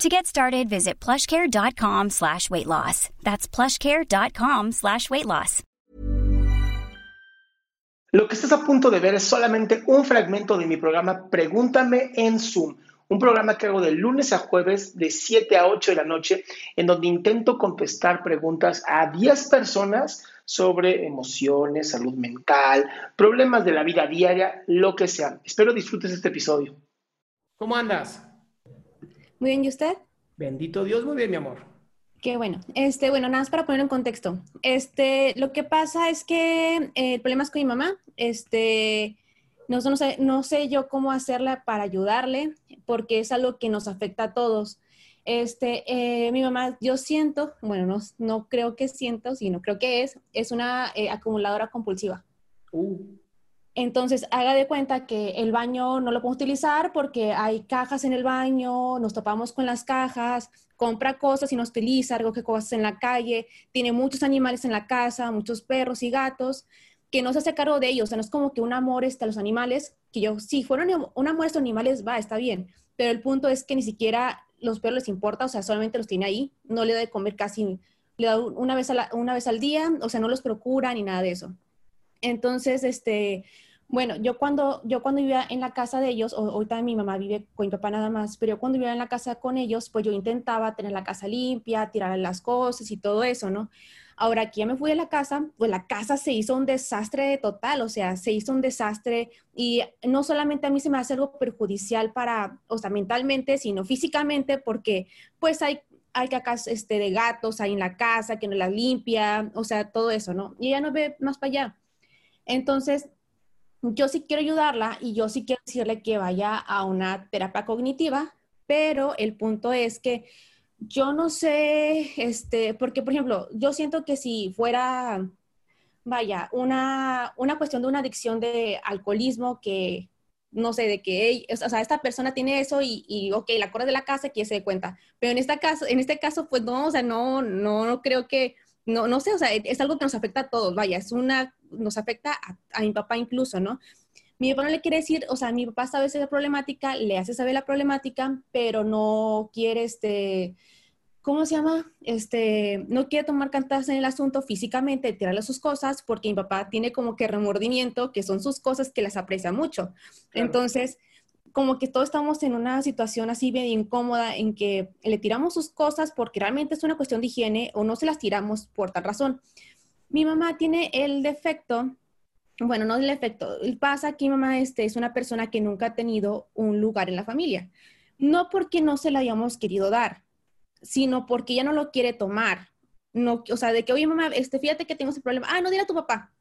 To get started, visit plushcare.com slash weight loss. That's plushcare.com slash weight loss. Lo que estás a punto de ver es solamente un fragmento de mi programa Pregúntame en Zoom, un programa que hago de lunes a jueves de 7 a 8 de la noche, en donde intento contestar preguntas a 10 personas sobre emociones, salud mental, problemas de la vida diaria, lo que sea. Espero disfrutes este episodio. ¿Cómo andas? Muy bien, ¿y usted? Bendito Dios, muy bien, mi amor. Qué bueno. Este, bueno, nada más para poner en contexto. Este, lo que pasa es que eh, el problema es con mi mamá. Este, no, no, sé, no sé yo cómo hacerla para ayudarle, porque es algo que nos afecta a todos. Este, eh, mi mamá, yo siento, bueno, no, no creo que siento, sino creo que es, es una eh, acumuladora compulsiva. Uh. Entonces, haga de cuenta que el baño no lo podemos utilizar porque hay cajas en el baño, nos topamos con las cajas, compra cosas y no utiliza, recoge cosas en la calle, tiene muchos animales en la casa, muchos perros y gatos, que no se hace cargo de ellos. O sea, no es como que un amor está a los animales, que yo, si fuera un amor a estos animales, va, está bien. Pero el punto es que ni siquiera los perros les importa, o sea, solamente los tiene ahí, no le da de comer casi, le da una vez, una vez al día, o sea, no los procura ni nada de eso. Entonces, este, bueno, yo cuando, yo cuando vivía en la casa de ellos, ahorita mi mamá vive con mi papá nada más, pero yo cuando vivía en la casa con ellos, pues yo intentaba tener la casa limpia, tirar las cosas y todo eso, ¿no? Ahora aquí ya me fui de la casa, pues la casa se hizo un desastre total, o sea, se hizo un desastre y no solamente a mí se me hace algo perjudicial para, o sea, mentalmente, sino físicamente, porque pues hay hay cacas este, de gatos ahí en la casa, que no las limpia, o sea, todo eso, ¿no? Y ella no ve más para allá. Entonces, yo sí quiero ayudarla y yo sí quiero decirle que vaya a una terapia cognitiva, pero el punto es que yo no sé, este, porque por ejemplo, yo siento que si fuera, vaya, una, una cuestión de una adicción de alcoholismo que, no sé, de que, o sea, esta persona tiene eso y, y ok, la corre de la casa que se dé cuenta, pero en, esta caso, en este caso, pues no, o sea, no, no, no creo que, no, no sé, o sea, es algo que nos afecta a todos, vaya, es una nos afecta a, mi papá incluso, ¿no? Mi papá no le quiere decir, o sea, mi papá sabe esa problemática, le hace saber la problemática, pero no quiere, este, ¿cómo se llama? Este, no quiere tomar cantadas en el asunto físicamente, tirarle sus cosas, porque mi papá tiene como que remordimiento, que son sus cosas que las aprecia mucho. Entonces, como que todos estamos en una situación así bien incómoda en que le tiramos sus cosas porque realmente es una cuestión de higiene o no se las tiramos por tal razón. Mi mamá tiene el defecto, bueno, no el defecto, pasa que mi mamá este, es una persona que nunca ha tenido un lugar en la familia. No porque no se la hayamos querido dar, sino porque ella no lo quiere tomar. No, o sea, de que, oye, mamá, este, fíjate que tengo ese problema. Ah, no, dile a tu papá.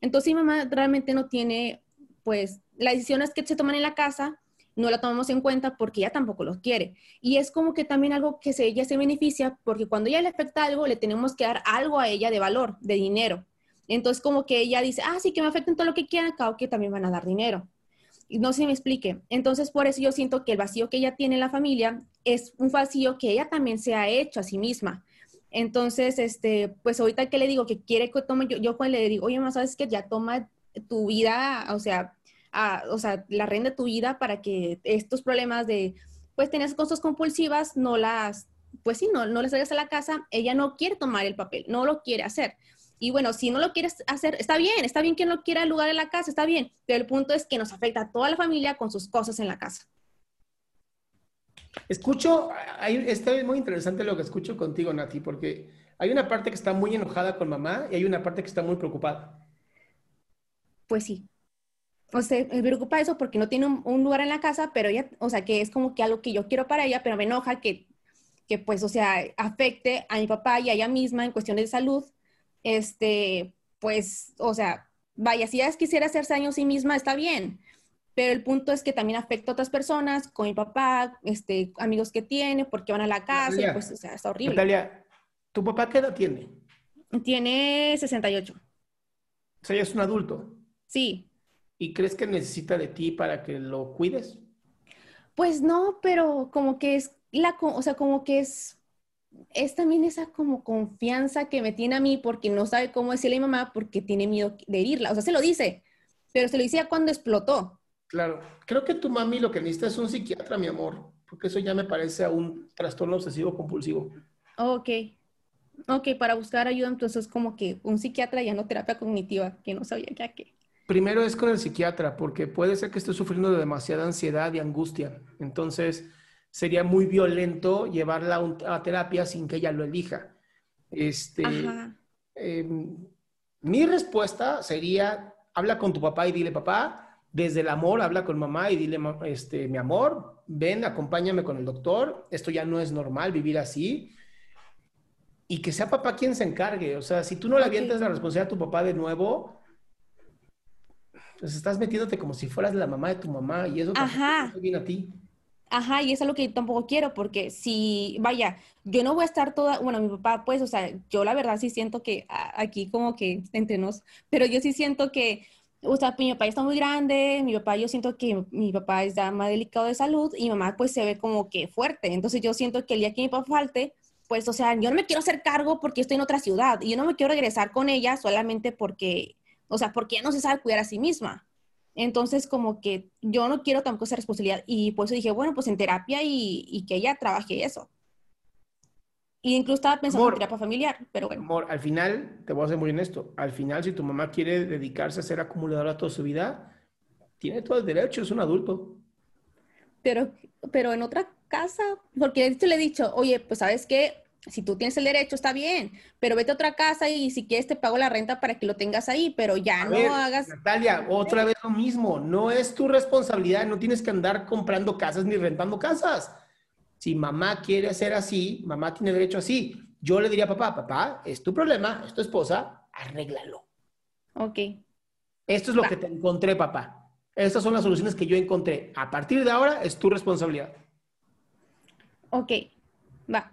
Entonces, mi mamá realmente no tiene, pues, las decisiones que se toman en la casa no la tomamos en cuenta porque ella tampoco los quiere. Y es como que también algo que se, ella se beneficia porque cuando ella le afecta algo, le tenemos que dar algo a ella de valor, de dinero. Entonces como que ella dice, ah, sí, que me afecten todo lo que quieran, claro que también van a dar dinero. Y no se me explique. Entonces por eso yo siento que el vacío que ella tiene en la familia es un vacío que ella también se ha hecho a sí misma. Entonces, este, pues ahorita que le digo que quiere que tome, yo, yo le digo, oye, mamá, ¿sabes que Ya toma tu vida, o sea, a, o sea, la red de tu vida para que estos problemas de, pues, tener cosas compulsivas, no las, pues sí, no, no les traigas a la casa. Ella no quiere tomar el papel, no lo quiere hacer. Y bueno, si no lo quieres hacer, está bien, está bien que no quiera el lugar en la casa, está bien, pero el punto es que nos afecta a toda la familia con sus cosas en la casa. Escucho, hay, está muy interesante lo que escucho contigo, Nati, porque hay una parte que está muy enojada con mamá y hay una parte que está muy preocupada. Pues sí. O sea, me preocupa eso porque no tiene un, lugar en la casa, pero ella, o sea, que es como que algo que yo quiero para ella, pero me enoja que, que pues, o sea, afecte a mi papá y a ella misma en cuestiones de salud. Este, pues, o sea, vaya, si ella quisiera hacerse daño a sí misma, está bien, pero el punto es que también afecta a otras personas, con mi papá, este, amigos que tiene, porque van a la casa, y pues, o sea, está horrible. Natalia, ¿tu papá qué edad tiene? Tiene 68. O sea, ya es un adulto. Sí. ¿Y crees que necesita de ti para que lo cuides? Pues no, pero como que es la, o sea, como que es, es también esa como confianza que me tiene a mí porque no sabe cómo decirle a mi mamá porque tiene miedo de herirla. O sea, se lo dice, pero se lo decía cuando explotó. Claro, creo que tu mami lo que necesita es un psiquiatra, mi amor, porque eso ya me parece a un trastorno obsesivo compulsivo. Ok, ok, para buscar ayuda entonces como que un psiquiatra ya no terapia cognitiva, que no sabía ya qué. Primero es con el psiquiatra, porque puede ser que esté sufriendo de demasiada ansiedad y angustia. Entonces, sería muy violento llevarla a, terapia sin que ella lo elija. Este, em, mi respuesta sería, habla con tu papá y dile, papá, desde el amor, habla con mamá y dile, este, mi amor, ven, acompáñame con el doctor, esto ya no es normal vivir así. Y que sea papá quien se encargue. O sea, si tú no le avientas la responsabilidad a tu papá de nuevo, pues estás metiéndote como si fueras la mamá de tu mamá y eso Ajá. viene a ti. Ajá, y eso es lo que yo tampoco quiero, porque si, vaya, yo no voy a estar toda, bueno, mi papá, pues, o sea, yo la verdad sí siento que aquí como que entre nos, pero yo sí siento que o sea, mi papá está muy grande, mi papá, yo siento que mi papá es ya más delicado de salud y mi mamá pues se ve como que fuerte. Entonces yo siento que el día que mi papá falte, pues, o sea, yo no me quiero hacer cargo porque estoy en otra ciudad y yo no me quiero regresar con ella solamente porque, o sea, porque ella no se sabe cuidar a sí misma. Entonces, como que yo no quiero tampoco esa responsabilidad y por eso dije, bueno, pues en terapia y, y que ella trabaje eso. Y incluso estaba pensando en terapia familiar, pero bueno. Amor, al final, te voy a ser muy honesto, al final si tu mamá quiere dedicarse a ser acumuladora toda su vida, tiene todo el derecho, es un adulto. Pero, pero en otra casa, porque le he dicho, oye, pues sabes qué, si tú tienes el derecho, está bien, pero vete a otra casa y si quieres te pago la renta para que lo tengas ahí, pero ya no hagas. Natalia, otra vez lo mismo, no es tu responsabilidad, no tienes que andar comprando casas ni rentando casas. Si mamá quiere hacer así, mamá tiene derecho así. Yo le diría a papá, papá, es tu problema, es tu esposa, arréglalo. Ok. Esto es lo que te encontré, papá. Estas son las soluciones que yo encontré. A partir de ahora es tu responsabilidad. Ok, va.